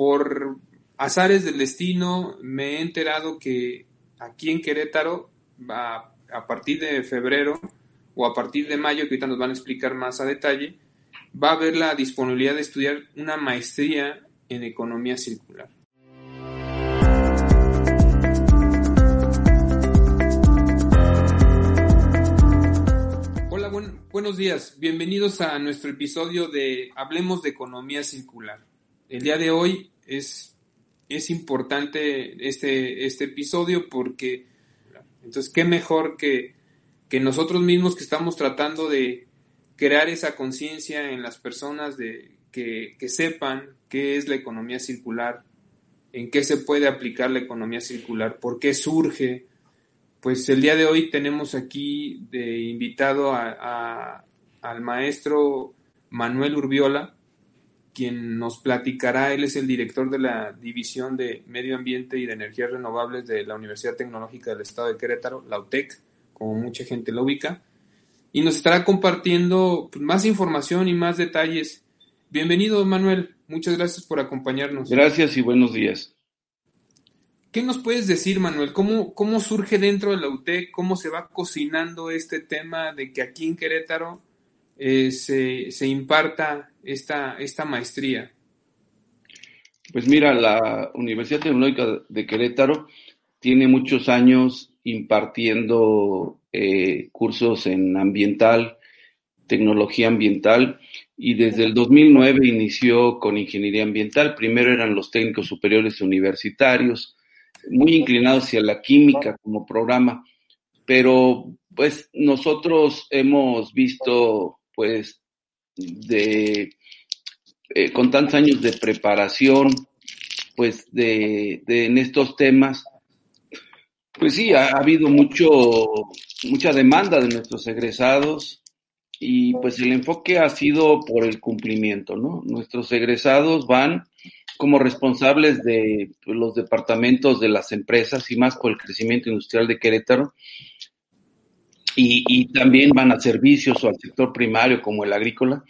por azares del destino me he enterado que aquí en Querétaro, a, partir de febrero o a partir de mayo, que ahorita nos van a explicar más a detalle, va a haber la disponibilidad de estudiar una maestría en economía circular. Hola, buenos días. Bienvenidos a nuestro episodio de Hablemos de Economía Circular. El día de hoy es, es importante este, este episodio porque, entonces, qué mejor que, que nosotros mismos que estamos tratando de crear esa conciencia en las personas de que, sepan qué es la economía circular, en qué se puede aplicar la economía circular, por qué surge. Pues el día de hoy tenemos aquí de invitado a, al maestro Manuel Urbiola, quien nos platicará, él es el director de la División de Medio Ambiente y de Energías Renovables de la Universidad Tecnológica del Estado de Querétaro, la UTEC, como mucha gente lo ubica y nos estará compartiendo pues, más información y más detalles. Bienvenido, Manuel. Muchas gracias por acompañarnos. Gracias y buenos días. ¿Qué nos puedes decir, Manuel? ¿Cómo, cómo surge dentro de la UTEC? ¿Cómo se va cocinando este tema de que aquí en Querétaro eh, se, se, imparta esta, esta maestría? Pues mira, la Universidad Tecnológica de Querétaro tiene muchos años impartiendo eh, cursos en ambiental, tecnología ambiental, y desde el 2009 inició con ingeniería ambiental. Primero eran los técnicos superiores universitarios, muy inclinados hacia la química como programa, pero pues nosotros hemos visto pues de eh, con tantos años de preparación pues de, de en estos temas pues sí, ha, habido mucho, mucha demanda de nuestros egresados y pues el enfoque ha sido por el cumplimiento, ¿no? Nuestros egresados van como responsables de pues, los departamentos de las empresas y más por el crecimiento industrial de Querétaro. Y, y, también van a servicios o al sector primario como el agrícola,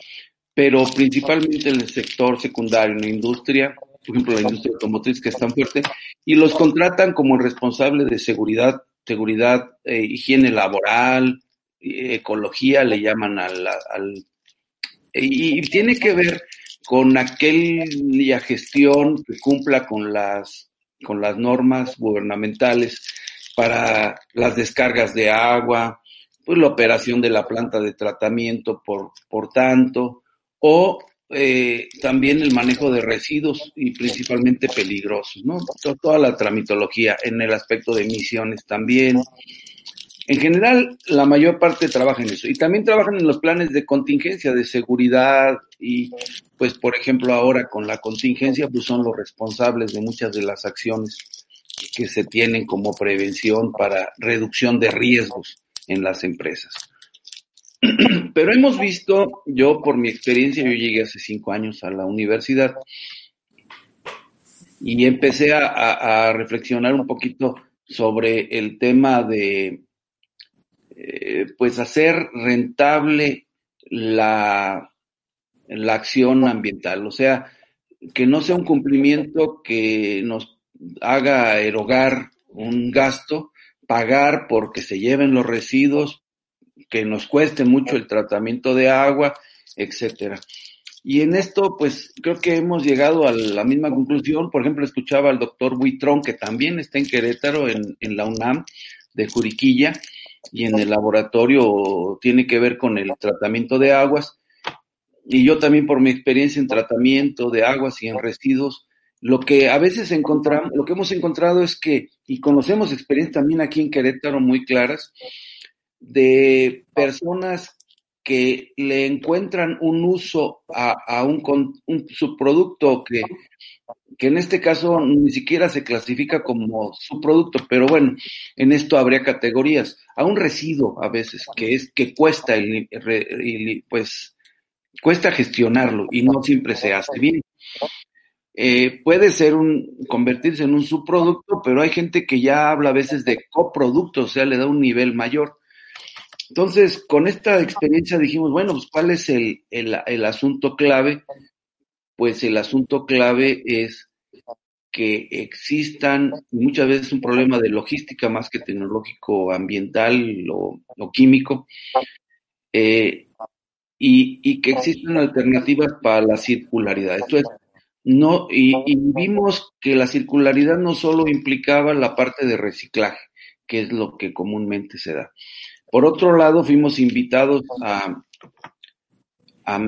pero principalmente en el sector secundario, en la industria, por ejemplo, la industria automotriz que es tan fuerte, y los contratan como responsable de seguridad, seguridad, eh, higiene laboral, ecología, le llaman al, al y, tiene que ver con aquella gestión que cumpla con las, con las normas gubernamentales para las descargas de agua, pues la operación de la planta de tratamiento por, por tanto, o eh, también el manejo de residuos y principalmente peligrosos, ¿no? Toda la tramitología en el aspecto de emisiones también. En general, la mayor parte trabaja en eso. Y también trabajan en los planes de contingencia, de seguridad y, pues, por ejemplo, ahora con la contingencia, pues son los responsables de muchas de las acciones que se tienen como prevención para reducción de riesgos en las empresas. Pero hemos visto, yo por mi experiencia, yo llegué hace cinco años a la universidad y empecé a, reflexionar un poquito sobre el tema de, eh, pues, hacer rentable la, la acción ambiental. O sea, que no sea un cumplimiento que nos haga erogar un gasto, pagar porque se lleven los residuos, que nos cueste mucho el tratamiento de agua, etcétera. Y en esto, pues creo que hemos llegado a la misma conclusión. Por ejemplo, escuchaba al doctor Buitrón, que también está en Querétaro, en, en la UNAM de Juriquilla, y en el laboratorio tiene que ver con el tratamiento de aguas. Y yo también por mi experiencia en tratamiento de aguas y en residuos, lo que a veces encontramos, lo que hemos encontrado es que, y conocemos experiencias también aquí en Querétaro muy claras, de personas que le encuentran un uso a, un, un, subproducto que, que en este caso ni siquiera se clasifica como subproducto, pero bueno, en esto habría categorías, a un residuo a veces, que es que cuesta pues cuesta gestionarlo y no siempre se hace bien. Eh, puede ser un convertirse en un subproducto, pero hay gente que ya habla a veces de coproducto, o sea, le da un nivel mayor. Entonces, con esta experiencia dijimos, bueno, pues ¿cuál es el, el, asunto clave? Pues el asunto clave es que existan muchas veces un problema de logística más que tecnológico, ambiental o, químico, eh, y, que existen alternativas para la circularidad. Esto es, no, y, vimos que la circularidad no solo implicaba la parte de reciclaje, que es lo que comúnmente se da. Por otro lado, fuimos invitados a, a,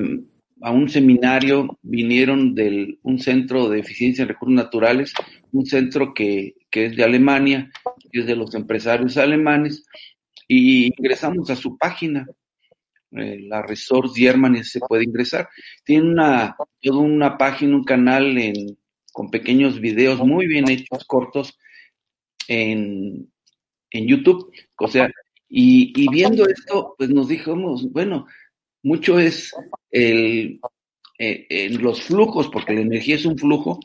un seminario, vinieron de un centro de eficiencia en recursos naturales, un centro que, que es de Alemania, que es de los empresarios alemanes, y ingresamos a su página eh, la Resource Germany se puede ingresar. Tiene una, toda una página, un canal en, con pequeños videos muy bien hechos, cortos, en, en YouTube. O sea, y, y, viendo esto, pues nos dijimos, bueno, mucho es el, eh, los flujos, porque la energía es un flujo,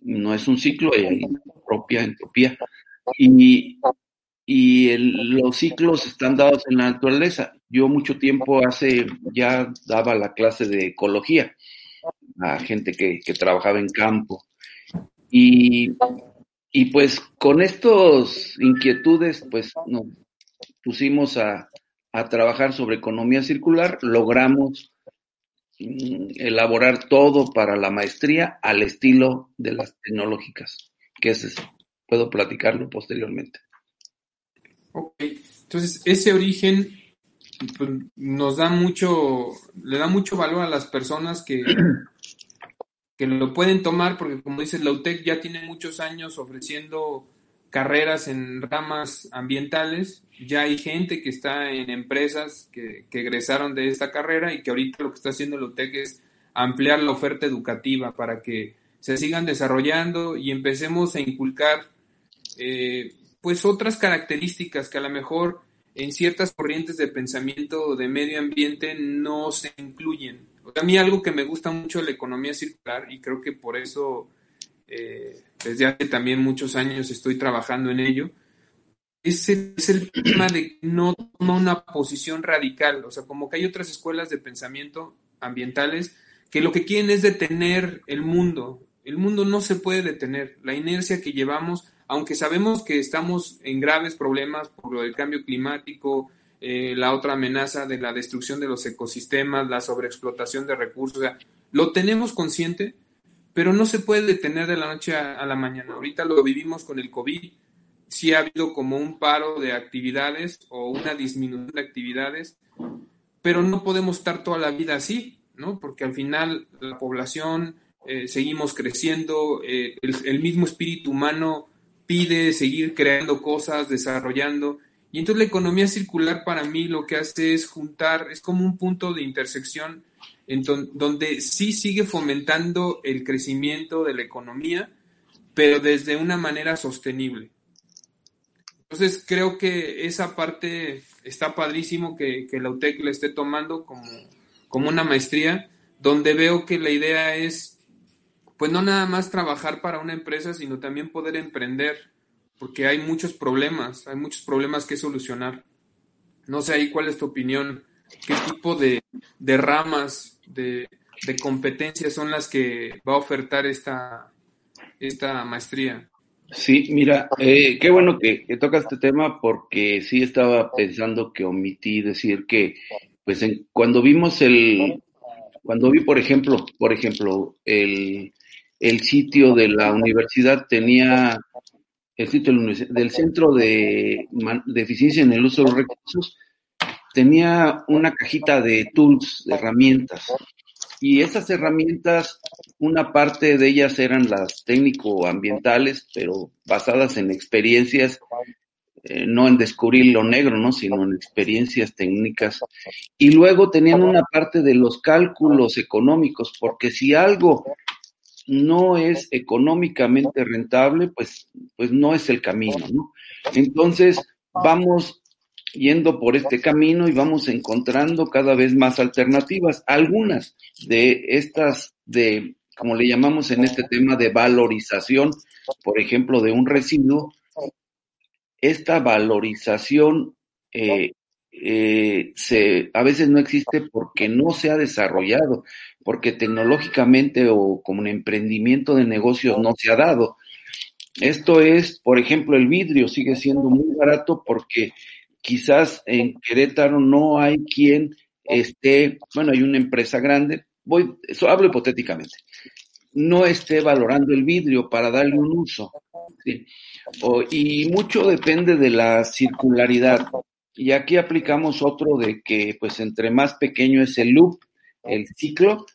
no es un ciclo, hay propia entropía. Y, y los ciclos están dados en la naturaleza. Yo mucho tiempo hace ya daba la clase de ecología a gente que, trabajaba en campo. Y, y pues con estas inquietudes, pues nos pusimos a, a trabajar sobre economía circular, logramos mm, elaborar todo para la maestría al estilo de las tecnológicas, que es, puedo platicarlo posteriormente. Ok, entonces ese origen pues, nos da mucho, le da mucho valor a las personas que, que lo pueden tomar, porque como dice la UTEC ya tiene muchos años ofreciendo carreras en ramas ambientales, ya hay gente que está en empresas que, que egresaron de esta carrera y que ahorita lo que está haciendo la UTEC es ampliar la oferta educativa para que se sigan desarrollando y empecemos a inculcar eh, pues otras características que a lo mejor en ciertas corrientes de pensamiento de medio ambiente no se incluyen. A mí algo que me gusta mucho la economía circular y creo que por eso eh, desde hace también muchos años estoy trabajando en ello, es el, es el tema de no tomar una posición radical, o sea, como que hay otras escuelas de pensamiento ambientales que lo que quieren es detener el mundo. El mundo no se puede detener. La inercia que llevamos aunque sabemos que estamos en graves problemas por lo del cambio climático, eh, la otra amenaza de la destrucción de los ecosistemas, la sobreexplotación de recursos, lo tenemos consciente, pero no se puede detener de la noche a, la mañana. Ahorita lo vivimos con el COVID, sí ha habido como un paro de actividades o una disminución de actividades, pero no podemos estar toda la vida así, ¿no? Porque al final la población, eh, seguimos creciendo, eh, el, mismo espíritu humano pide seguir creando cosas, desarrollando. Y entonces la economía circular para mí lo que hace es juntar, es como un punto de intersección en donde sí sigue fomentando el crecimiento de la economía, pero desde una manera sostenible. Entonces creo que esa parte está padrísimo que, que la UTEC la esté tomando como, como una maestría, donde veo que la idea es pues no nada más trabajar para una empresa, sino también poder emprender, porque hay muchos problemas, hay muchos problemas que solucionar. No sé ahí cuál es tu opinión, qué tipo de, ramas, de, competencias son las que va a ofertar esta, esta maestría. Sí, mira, eh, qué bueno que, toca este tema porque sí estaba pensando que omití decir que, pues cuando vimos el, cuando vi, por ejemplo, por ejemplo, el, el sitio de la universidad tenía, el sitio del Centro de, Eficiencia en el Uso de los Recursos, tenía una cajita de tools, de herramientas. Y esas herramientas, una parte de ellas eran las técnico-ambientales, pero basadas en experiencias, eh, no en descubrir lo negro, ¿no? sino en experiencias técnicas. Y luego tenían una parte de los cálculos económicos, porque si algo no es económicamente rentable, pues, pues no es el camino, ¿no? Entonces, vamos yendo por este camino y vamos encontrando cada vez más alternativas. Algunas de estas, de, como le llamamos en este tema de valorización, por ejemplo, de un residuo, esta valorización eh, eh, se, a veces no existe porque no se ha desarrollado, porque tecnológicamente o como un emprendimiento de negocios no se ha dado. Esto es, por ejemplo, el vidrio sigue siendo muy barato porque quizás en Querétaro no hay quien esté, bueno, hay una empresa grande, voy, eso hablo hipotéticamente, no esté valorando el vidrio para darle un uso. y mucho depende de la circularidad. Y aquí aplicamos otro de que, pues, entre más pequeño es el loop, el ciclo,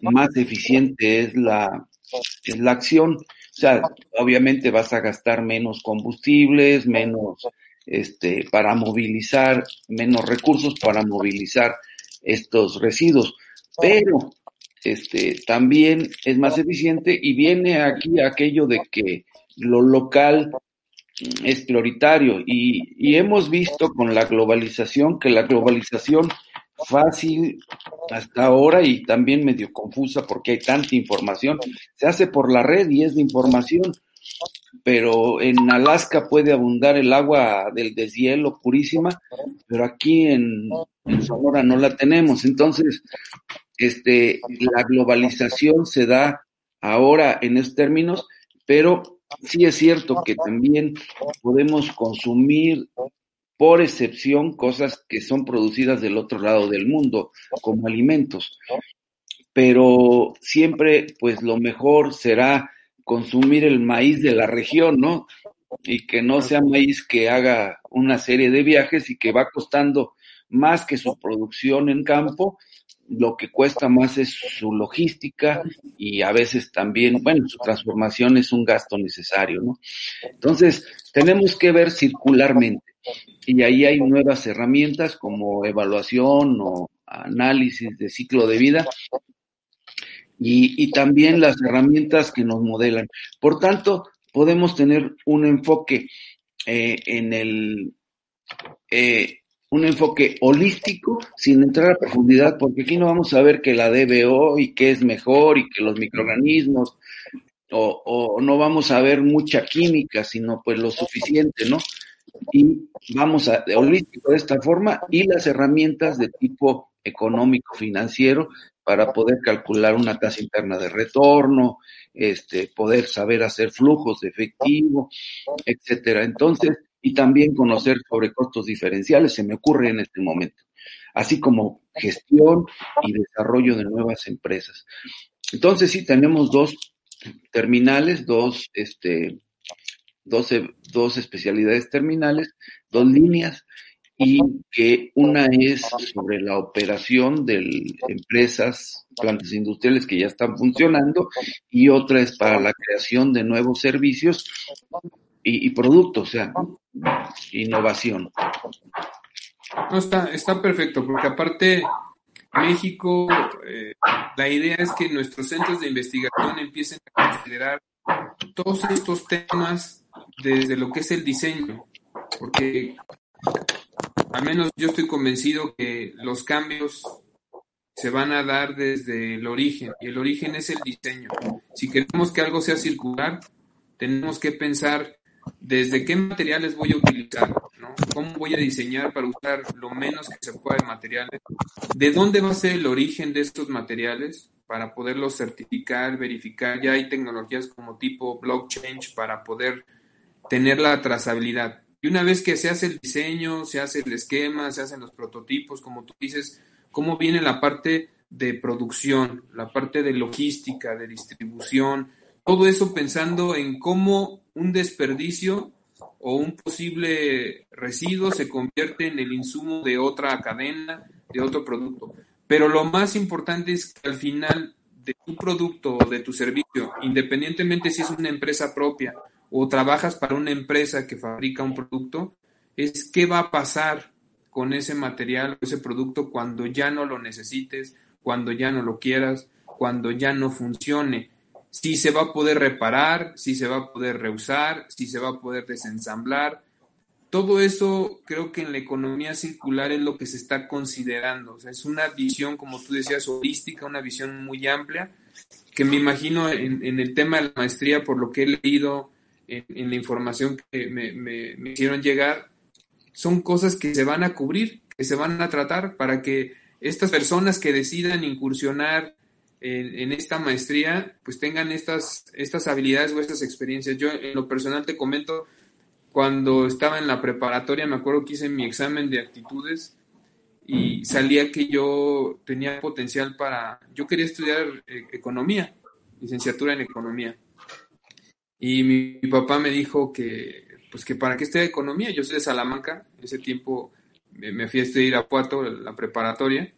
más eficiente es la, es la acción. O sea, obviamente vas a gastar menos combustibles, menos, este, para movilizar, menos recursos para movilizar estos residuos. Pero, este, también es más eficiente y viene aquí aquello de que lo local es prioritario y, y, hemos visto con la globalización que la globalización fácil hasta ahora y también medio confusa porque hay tanta información, se hace por la red y es de información, pero en Alaska puede abundar el agua del deshielo purísima, pero aquí en, en Sonora no la tenemos. Entonces, este, la globalización se da ahora en estos términos, pero sí es cierto que también podemos consumir por excepción cosas que son producidas del otro lado del mundo como alimentos. Pero siempre, pues lo mejor será consumir el maíz de la región, ¿no? Y que no sea maíz que haga una serie de viajes y que va costando más que su producción en campo lo que cuesta más es su logística y a veces también, bueno, su transformación es un gasto necesario, ¿no? Entonces, tenemos que ver circularmente y ahí hay nuevas herramientas como evaluación o análisis de ciclo de vida y, y también las herramientas que nos modelan. Por tanto, podemos tener un enfoque eh, en el eh, un enfoque holístico sin entrar a profundidad, porque aquí no vamos a ver que la DBO y qué es mejor y que los microorganismos, o, no vamos a ver mucha química, sino pues lo suficiente, ¿no? Y vamos a, holístico de esta forma, y las herramientas de tipo económico financiero para poder calcular una tasa interna de retorno, este, poder saber hacer flujos de efectivo, etcétera. Entonces, y también conocer sobre costos diferenciales, se me ocurre en este momento, así como gestión y desarrollo de nuevas empresas. Entonces sí, tenemos dos terminales, dos, este, dos, dos especialidades terminales, dos líneas, y que una es sobre la operación de empresas, plantas industriales que ya están funcionando, y otra es para la creación de nuevos servicios y, productos, o sea, innovación. No, está, perfecto, porque aparte México, eh, la idea es que nuestros centros de investigación empiecen a considerar todos estos temas desde lo que es el diseño, porque al menos yo estoy convencido que los cambios se van a dar desde el origen, y el origen es el diseño. Si queremos que algo sea circular, tenemos que pensar desde qué materiales voy a utilizar, ¿no? cómo voy a diseñar para usar lo menos que se pueda de materiales, de dónde va a ser el origen de estos materiales para poderlos certificar, verificar. Ya hay tecnologías como tipo blockchain para poder tener la trazabilidad. Y una vez que se hace el diseño, se hace el esquema, se hacen los prototipos, como tú dices, cómo viene la parte de producción, la parte de logística, de distribución, todo eso pensando en cómo un desperdicio o un posible residuo se convierte en el insumo de otra cadena, de otro producto. Pero lo más importante es que al final de tu producto o de tu servicio, independientemente si es una empresa propia o trabajas para una empresa que fabrica un producto, es qué va a pasar con ese material ese producto cuando ya no lo necesites, cuando ya no lo quieras, cuando ya no funcione si se va a poder reparar, si se va a poder reusar, si se va a poder desensamblar. Todo eso creo que en la economía circular es lo que se está considerando. Es una visión, como tú decías, holística, una visión muy amplia, que me imagino en, el tema de la maestría, por lo que he leído en, la información que me hicieron llegar, son cosas que se van a cubrir, que se van a tratar para que estas personas que decidan incursionar en, esta maestría, pues tengan estas, estas habilidades o estas experiencias. Yo en lo personal te comento, cuando estaba en la preparatoria, me acuerdo que hice mi examen de actitudes y salía que yo tenía potencial para, yo quería estudiar eh, economía, licenciatura en economía. Y mi, papá me dijo que, pues que para qué estudiar economía, yo soy de Salamanca, en ese tiempo me, fui a estudiar a Puato, la preparatoria,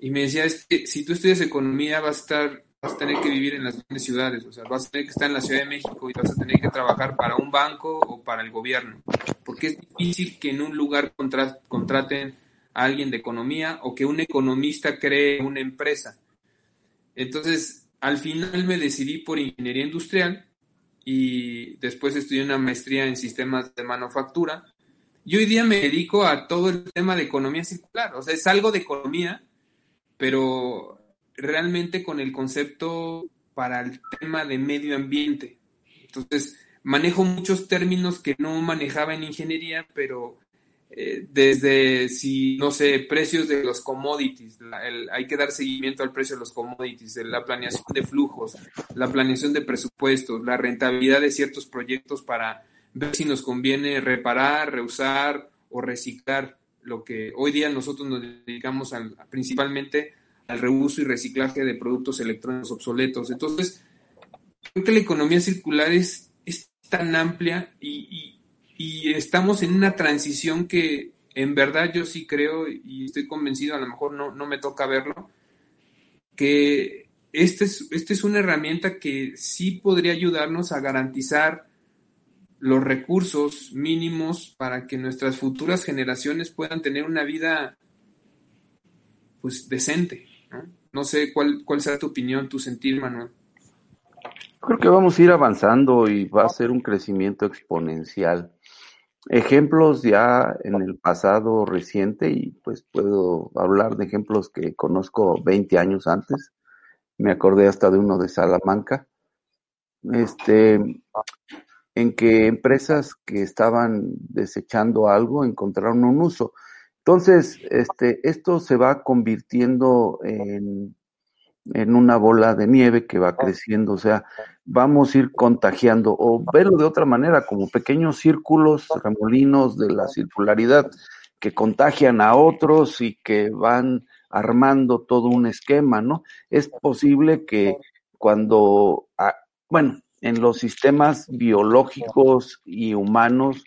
y me decía, es que si tú estudias economía vas a estar, vas a tener que vivir en las grandes ciudades, o sea, vas a tener que estar en la Ciudad de México y vas a tener que trabajar para un banco o para el gobierno, porque es difícil que en un lugar contraten a alguien de economía o que un economista cree una empresa. Entonces, al final me decidí por ingeniería industrial y después estudié una maestría en sistemas de manufactura. Y hoy día me dedico a todo el tema de economía circular, o sea, es algo de economía, pero realmente con el concepto para el tema de medio ambiente. Entonces, manejo muchos términos que no manejaba en ingeniería, pero eh, desde si, no sé, precios de los commodities, hay que dar seguimiento al precio de los commodities, la planeación de flujos, la planeación de presupuestos, la rentabilidad de ciertos proyectos para ver si nos conviene reparar, reusar o reciclar lo que hoy día nosotros nos dedicamos principalmente al reuso y reciclaje de productos electrónicos obsoletos. Entonces, creo que la economía circular es, es tan amplia y, estamos en una transición que en verdad yo sí creo y estoy convencido, a lo mejor no, no me toca verlo, que esta es, este es una herramienta que sí podría ayudarnos a garantizar los recursos mínimos para que nuestras futuras generaciones puedan tener una vida pues decente. ¿no? sé cuál, cuál será tu opinión, tu sentir, Manuel. Creo que vamos a ir avanzando y va a ser un crecimiento exponencial. Ejemplos ya en el pasado reciente, y pues puedo hablar de ejemplos que conozco 20 años antes. Me acordé hasta de uno de Salamanca. Este, en que empresas que estaban desechando algo encontraron un uso. Entonces, este, esto se va convirtiendo en, en una bola de nieve que va creciendo, o sea, vamos a ir contagiando, o verlo de otra manera, como pequeños círculos, remolinos de la circularidad que contagian a otros y que van armando todo un esquema, ¿no? Es posible que cuando, ah, bueno, en los sistemas biológicos y humanos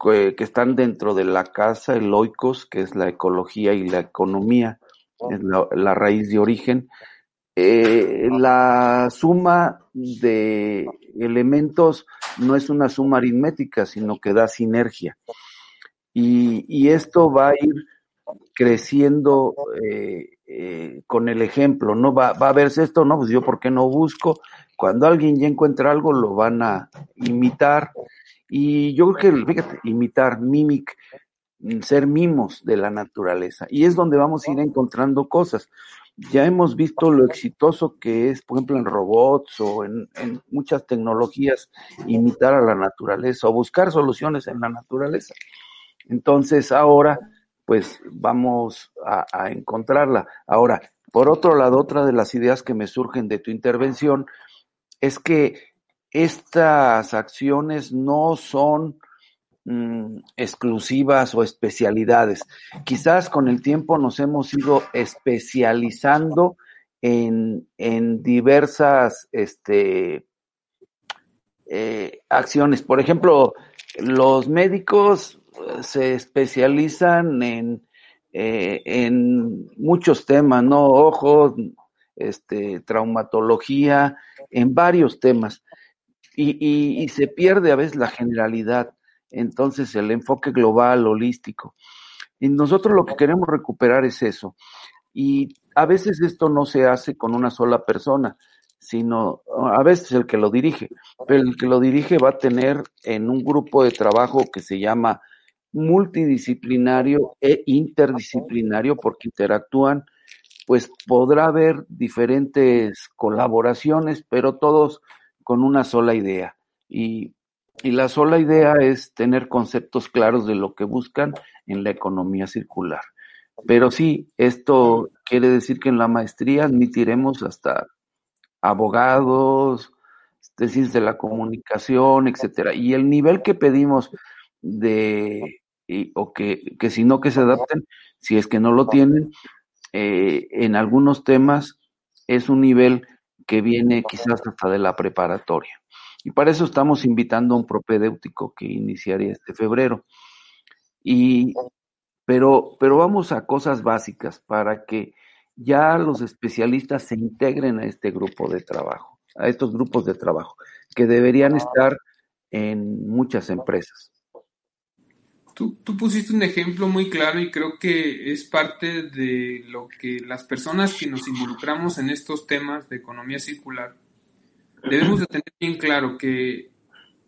que, están dentro de la casa, el oikos, que es la ecología y la economía, es la, raíz de origen. Eh, la suma de elementos no es una suma aritmética, sino que da sinergia. Y, esto va a ir creciendo eh, eh, con el ejemplo, ¿no? Va, va a verse esto, ¿no? Pues yo, ¿por qué no busco? Cuando alguien ya encuentra algo, lo van a imitar. Y yo creo que, fíjate, imitar, mimic, ser mimos de la naturaleza. Y es donde vamos a ir encontrando cosas. Ya hemos visto lo exitoso que es, por ejemplo, en robots o en, muchas tecnologías, imitar a la naturaleza o buscar soluciones en la naturaleza. Entonces, ahora, pues vamos a, a encontrarla. Ahora, por otro lado, otra de las ideas que me surgen de tu intervención es que estas acciones no son mm, exclusivas o especialidades. Quizás con el tiempo nos hemos ido especializando en, en diversas este, eh, acciones. Por ejemplo, los médicos eh, se especializan en, eh, en muchos temas, ¿no? Ojos, este, traumatología, en varios temas. Y, y, se pierde a veces la generalidad, entonces el enfoque global, holístico. Y nosotros lo que queremos recuperar es eso. Y a veces esto no se hace con una sola persona, sino a veces el que lo dirige, pero el que lo dirige va a tener en un grupo de trabajo que se llama multidisciplinario e interdisciplinario porque interactúan pues podrá haber diferentes colaboraciones, pero todos con una sola idea. Y y la sola idea es tener conceptos claros de lo que buscan en la economía circular. Pero sí, esto quiere decir que en la maestría admitiremos hasta abogados, tesis de la comunicación, etcétera. Y el nivel que pedimos de, o que, que si no que se adapten, si es que no lo tienen, eh, en algunos temas es un nivel que viene quizás hasta de la preparatoria. Y para eso estamos invitando a un propedéutico que iniciaría este febrero. Y, pero, pero vamos a cosas básicas para que ya los especialistas se integren a este grupo de trabajo, a estos grupos de trabajo, que deberían estar en muchas empresas. Tú, pusiste un ejemplo muy claro y creo que es parte de lo que las personas que nos involucramos en estos temas de economía circular debemos de tener bien claro que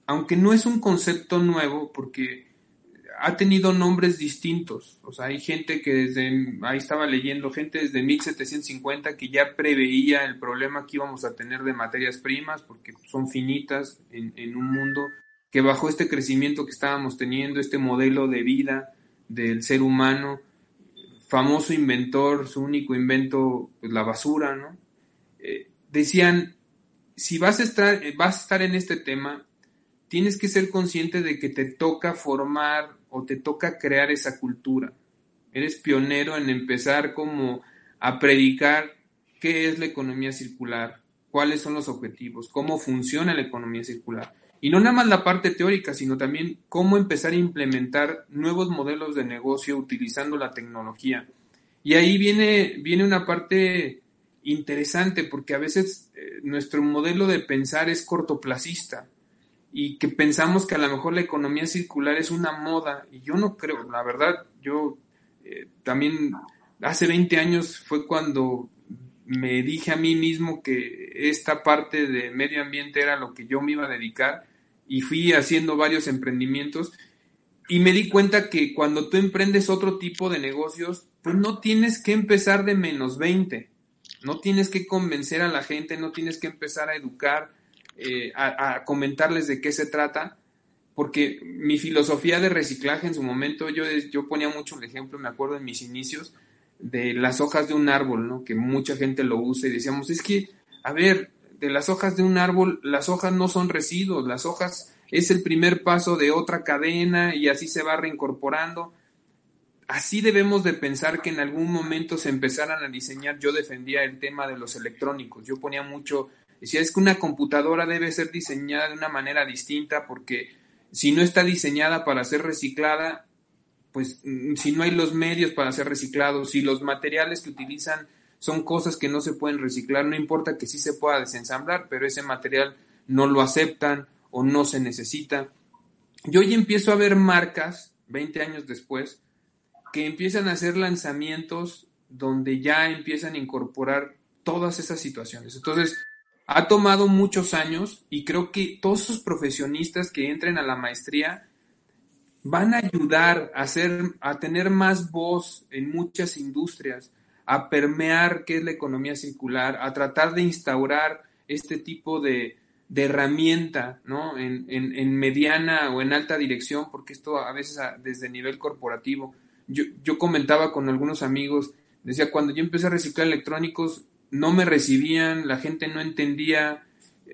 aunque no es un concepto nuevo, porque ha tenido nombres distintos, o sea, hay gente que desde, ahí estaba leyendo, gente desde 1750 que ya preveía el problema que íbamos a tener de materias primas, porque son finitas en un mundo que bajo este crecimiento que estábamos teniendo, este modelo de vida del ser humano, famoso inventor, su único invento, pues la basura, ¿no? Eh, decían, si vas a, estar, eh, vas a estar en este tema, tienes que ser consciente de que te toca formar o te toca crear esa cultura. Eres pionero en empezar como a predicar qué es la economía circular, cuáles son los objetivos, cómo funciona la economía circular. Y no nada más la parte teórica, sino también cómo empezar a implementar nuevos modelos de negocio utilizando la tecnología. Y ahí viene, viene una parte interesante porque a veces eh, nuestro modelo de pensar es cortoplacista y que pensamos que a lo mejor la economía circular es una moda y yo no creo, la verdad, yo eh, también hace 20 años fue cuando me dije a mí mismo que esta parte de medio ambiente era lo que yo me iba a dedicar y fui haciendo varios emprendimientos y me di cuenta que cuando tú emprendes otro tipo de negocios, pues no tienes que empezar de menos 20, no tienes que convencer a la gente, no tienes que empezar a educar, eh, a, comentarles de qué se trata, porque mi filosofía de reciclaje en su momento, yo, yo ponía mucho el ejemplo, me acuerdo en mis inicios, de las hojas de un árbol, ¿no? que mucha gente lo usa y decíamos, es que, a ver, de las hojas de un árbol, las hojas no son residuos, las hojas es el primer paso de otra cadena y así se va reincorporando. Así debemos de pensar que en algún momento se empezaran a diseñar, yo defendía el tema de los electrónicos, yo ponía mucho, decía, es que una computadora debe ser diseñada de una manera distinta porque si no está diseñada para ser reciclada, pues mm, si no hay los medios para ser reciclados, si los materiales que utilizan son cosas que no se pueden reciclar, no importa que sí se pueda desensamblar, pero ese material no lo aceptan o no se necesita. Yo hoy empiezo a ver marcas, 20 años después, que empiezan a hacer lanzamientos donde ya empiezan a incorporar todas esas situaciones. Entonces, ha tomado muchos años y creo que todos esos profesionistas que entren a la maestría van a ayudar a, hacer, a tener más voz en muchas industrias, a permear qué es la economía circular, a tratar de instaurar este tipo de, herramienta ¿no? En, mediana o en alta dirección, porque esto a veces desde nivel corporativo. Yo, yo comentaba con algunos amigos, decía, cuando yo empecé a reciclar electrónicos, no me recibían, la gente no entendía.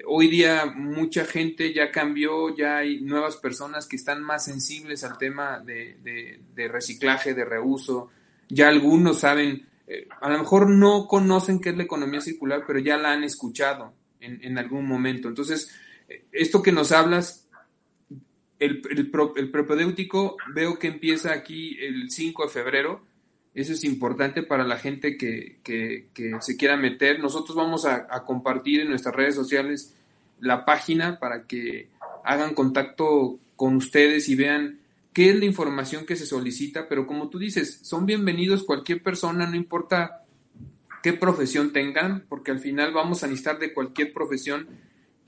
Hoy día mucha gente ya cambió, ya hay nuevas personas que están más sensibles al tema de, de reciclaje, de reuso. Ya algunos saben a lo mejor no conocen qué es la economía circular, pero ya la han escuchado en, algún momento. Entonces, esto que nos hablas, el, el, el, propedéutico veo que empieza aquí el 5 de febrero. Eso es importante para la gente que, se quiera meter. Nosotros vamos a, compartir en nuestras redes sociales la página para que hagan contacto con ustedes y vean qué es la información que se solicita, pero como tú dices, son bienvenidos cualquier persona, no importa qué profesión tengan, porque al final vamos a necesitar de cualquier profesión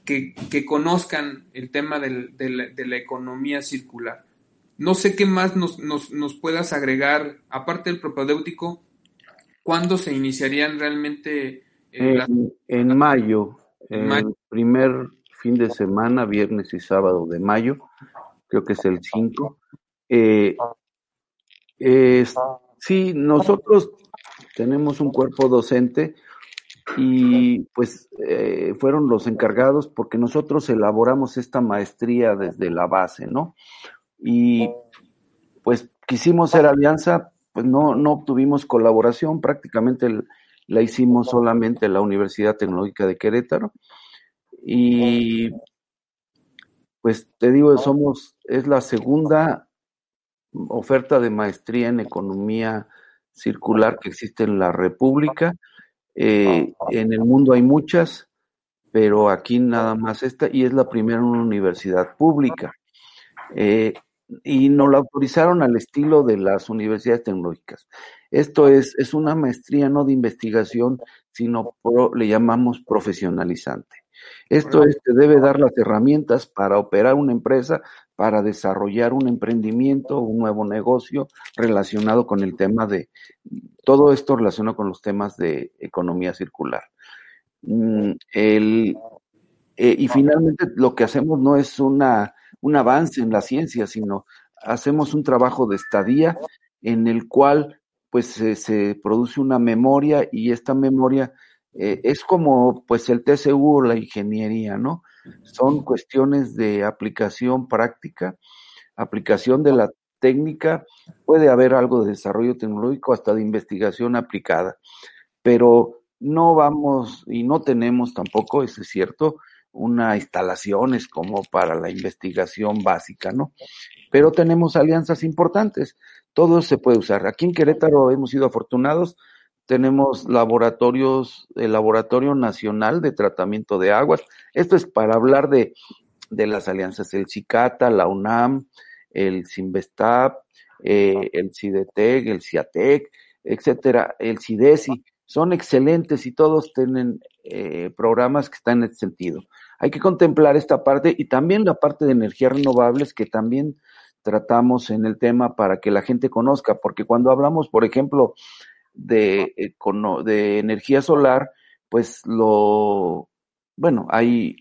que, conozcan el tema de, la, economía circular. No sé qué más nos, puedas agregar, aparte del propedéutico, ¿cuándo se iniciarían realmente? Eh, en, mayo, en el primer fin de semana, viernes y sábado de mayo, creo que es el 5. Eh, sí, nosotros tenemos un cuerpo docente y pues eh, fueron los encargados porque nosotros elaboramos esta maestría desde la base, ¿no? Y pues quisimos ser alianza, pues no, no obtuvimos colaboración, prácticamente la hicimos solamente la Universidad Tecnológica de Querétaro. Y pues te digo, somos, es la segunda oferta de maestría en economía circular que existe en la República. Eh, en el mundo hay muchas, pero aquí nada más esta, y es la primera en una universidad pública. Eh, y nos la autorizaron al estilo de las universidades tecnológicas. Esto es, es una maestría no de investigación, sino le llamamos profesionalizante. Esto es, te debe dar las herramientas para operar una empresa, para desarrollar un emprendimiento, un nuevo negocio relacionado con el tema de, todo esto relacionado con los temas de economía circular. Mm, el, eh, y finalmente lo que hacemos no es una, un avance en la ciencia, sino hacemos un trabajo de estadía en el cual pues se, produce una memoria y esta memoria eh, es como pues el TCU o la ingeniería, ¿no? Son cuestiones de aplicación práctica, aplicación de la técnica, puede haber algo de desarrollo tecnológico hasta de investigación aplicada, pero no vamos y no tenemos tampoco, eso es cierto, una instalaciones como para la investigación básica, ¿no? Pero tenemos alianzas importantes, todo se puede usar. Aquí en Querétaro hemos sido afortunados, tenemos laboratorios, el Laboratorio Nacional de Tratamiento de Aguas. Esto es para hablar de, de las alianzas, el CICATA, la UNAM, el CIMBESTAP, eh, el CIDETEC, el CIATEC, etcétera, el CIDESI. Son excelentes y todos tienen eh, programas que están en este sentido. Hay que contemplar esta parte y también la parte de energías renovables que también tratamos en el tema para que la gente conozca, porque cuando hablamos, por ejemplo, de, eh, de energía solar, pues lo, bueno, hay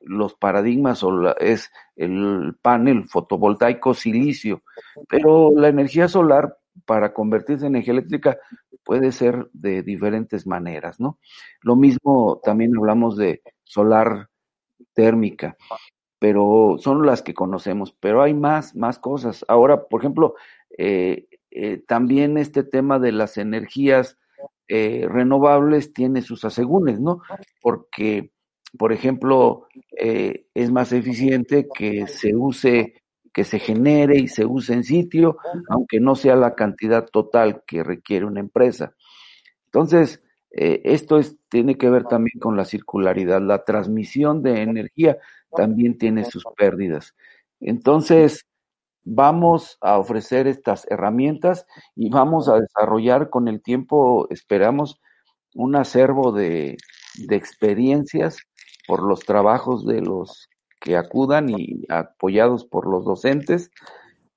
los paradigmas o es el panel fotovoltaico silicio, pero la energía solar para convertirse en energía eléctrica puede ser de diferentes maneras, ¿no? Lo mismo también hablamos de solar térmica, pero son las que conocemos, pero hay más, más cosas. Ahora, por ejemplo, eh, eh, también este tema de las energías eh, renovables tiene sus asegúnes, ¿no? Porque, por ejemplo, eh, es más eficiente que se use, que se genere y se use en sitio, aunque no sea la cantidad total que requiere una empresa. Entonces, esto es, tiene que ver también con la circularidad. La transmisión de energía también tiene sus pérdidas. Entonces, vamos a ofrecer estas herramientas y vamos a desarrollar con el tiempo, esperamos, un acervo de, experiencias por los trabajos de los que acudan y apoyados por los docentes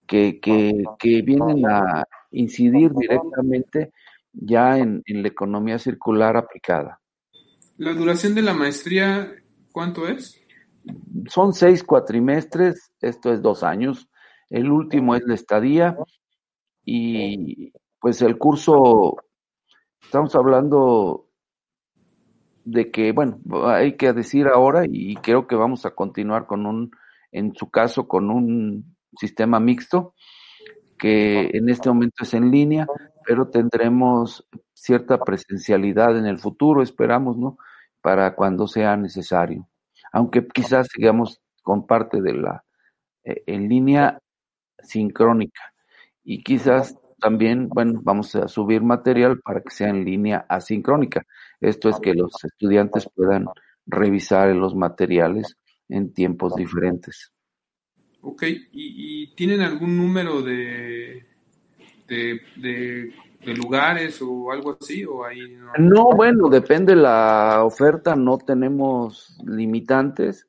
que, que, vienen a incidir directamente ya en, en, la economía circular aplicada. ¿La duración de la maestría cuánto es? Son seis cuatrimestres, esto es dos años. El último es la estadía y pues el curso, estamos hablando de que, bueno, hay que decir ahora y creo que vamos a continuar con un, en su caso, con un sistema mixto que en este momento es en línea, pero tendremos cierta presencialidad en el futuro, esperamos, ¿no? Para cuando sea necesario. Aunque quizás sigamos con parte de la eh, en línea sincrónica. Y quizás también, bueno, vamos a subir material para que sea en línea asincrónica. Esto es que los estudiantes puedan revisar los materiales en tiempos diferentes. Ok, ¿y, tienen algún número de, de, lugares o algo así? O ahí no? no, bueno, depende la oferta, no tenemos limitantes.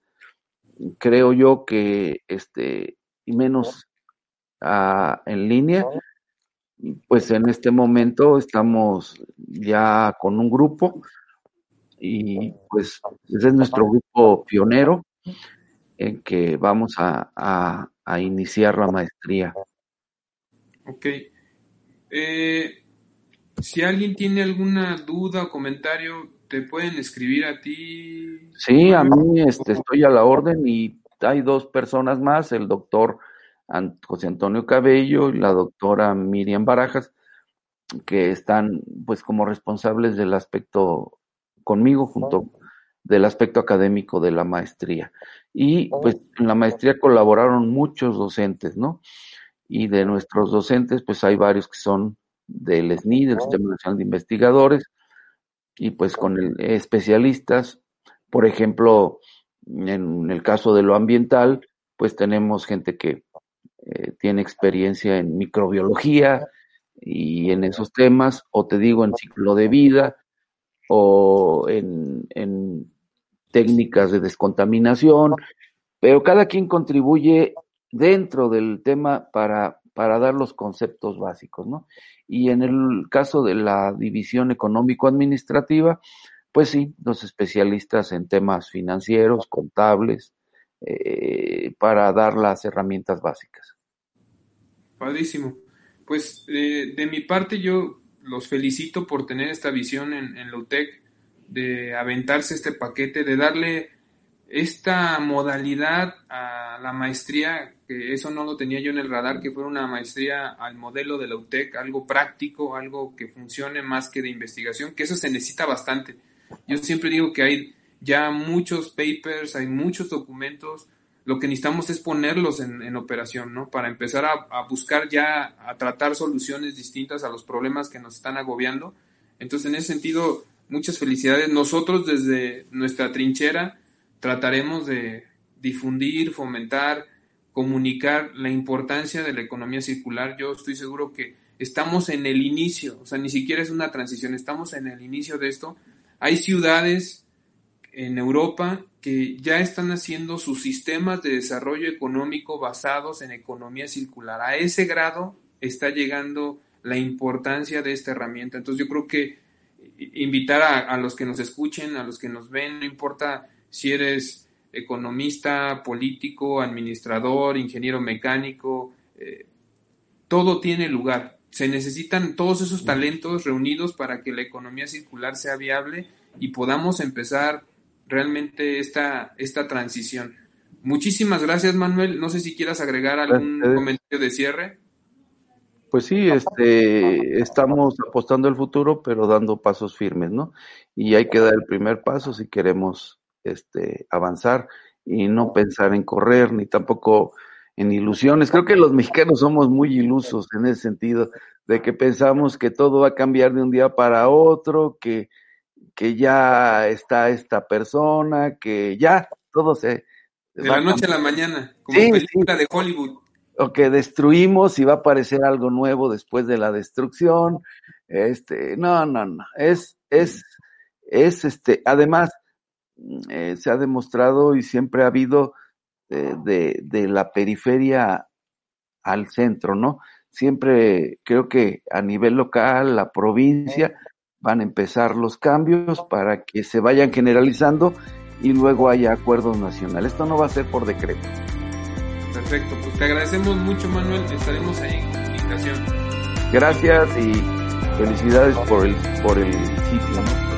Creo yo que, este, y menos en línea. Pues en este momento estamos ya con un grupo y pues ese es nuestro grupo pionero en que vamos a, a, iniciar la maestría. Ok. Eh, si alguien tiene alguna duda o comentario, ¿te pueden escribir a ti? Sí, a mí este, estoy a la orden y hay dos personas más, el doctor José Antonio Cabello y la doctora Miriam Barajas, que están pues como responsables del aspecto conmigo junto del aspecto académico de la maestría. Y pues en la maestría colaboraron muchos docentes, ¿no? Y de nuestros docentes, pues hay varios que son del SNI, del Sistema Nacional de Investigadores, y pues con el, especialistas, por ejemplo, en el caso de lo ambiental, pues tenemos gente que eh, tiene experiencia en microbiología y en esos temas, o te digo en ciclo de vida, o en, en técnicas de descontaminación, pero cada quien contribuye dentro del tema para, para dar los conceptos básicos, ¿no? Y en el caso de la división económico-administrativa, pues sí, los especialistas en temas financieros, contables, eh, para dar las herramientas básicas. Padrísimo. Pues eh, de mi parte yo los felicito por tener esta visión en, en de aventarse este paquete, de darle esta modalidad a la maestría, que eso no lo tenía yo en el radar, que fuera una maestría al modelo de la UTEC, algo práctico, algo que funcione más que de investigación, que eso se necesita bastante. Yo siempre digo que hay ya muchos papers, hay muchos documentos, lo que necesitamos es ponerlos en, operación, ¿no? Para empezar a, a, buscar ya, a tratar soluciones distintas a los problemas que nos están agobiando. Entonces, en ese sentido, muchas felicidades. Nosotros desde nuestra trinchera, trataremos de difundir, fomentar, comunicar la importancia de la economía circular. Yo estoy seguro que estamos en el inicio, o sea, ni siquiera es una transición, estamos en el inicio de esto. Hay ciudades en Europa que ya están haciendo sus sistemas de desarrollo económico basados en economía circular. A ese grado está llegando la importancia de esta herramienta. Entonces yo creo que invitar a, a los que nos escuchen, a los que nos ven, no importa si eres economista, político, administrador, ingeniero mecánico, eh, todo tiene lugar. Se necesitan todos esos talentos reunidos para que la economía circular sea viable y podamos empezar realmente esta, esta transición. Muchísimas gracias, Manuel. No sé si quieras agregar algún comentario de cierre. Pues sí, este, estamos apostando el futuro, pero dando pasos firmes, ¿no? Y hay que dar el primer paso si queremos este, avanzar y no pensar en correr ni tampoco en ilusiones. Creo que los mexicanos somos muy ilusos en ese sentido, de que pensamos que todo va a cambiar de un día para otro, que, que ya está esta persona, que ya todo se... De la noche a, la mañana, como película de Hollywood. O que destruimos y va a aparecer algo nuevo después de la destrucción. Este, no, no, no. Es, es, es este, además, eh, se ha demostrado y siempre ha habido eh, de, de, la periferia al centro, ¿no? Siempre creo que a nivel local, la provincia, van a empezar los cambios para que se vayan generalizando y luego haya acuerdos nacionales. Esto no va a ser por decreto. Perfecto, pues te agradecemos mucho Manuel, estaremos ahí en comunicación. Gracias y felicidades por el, por el sitio, ¿no?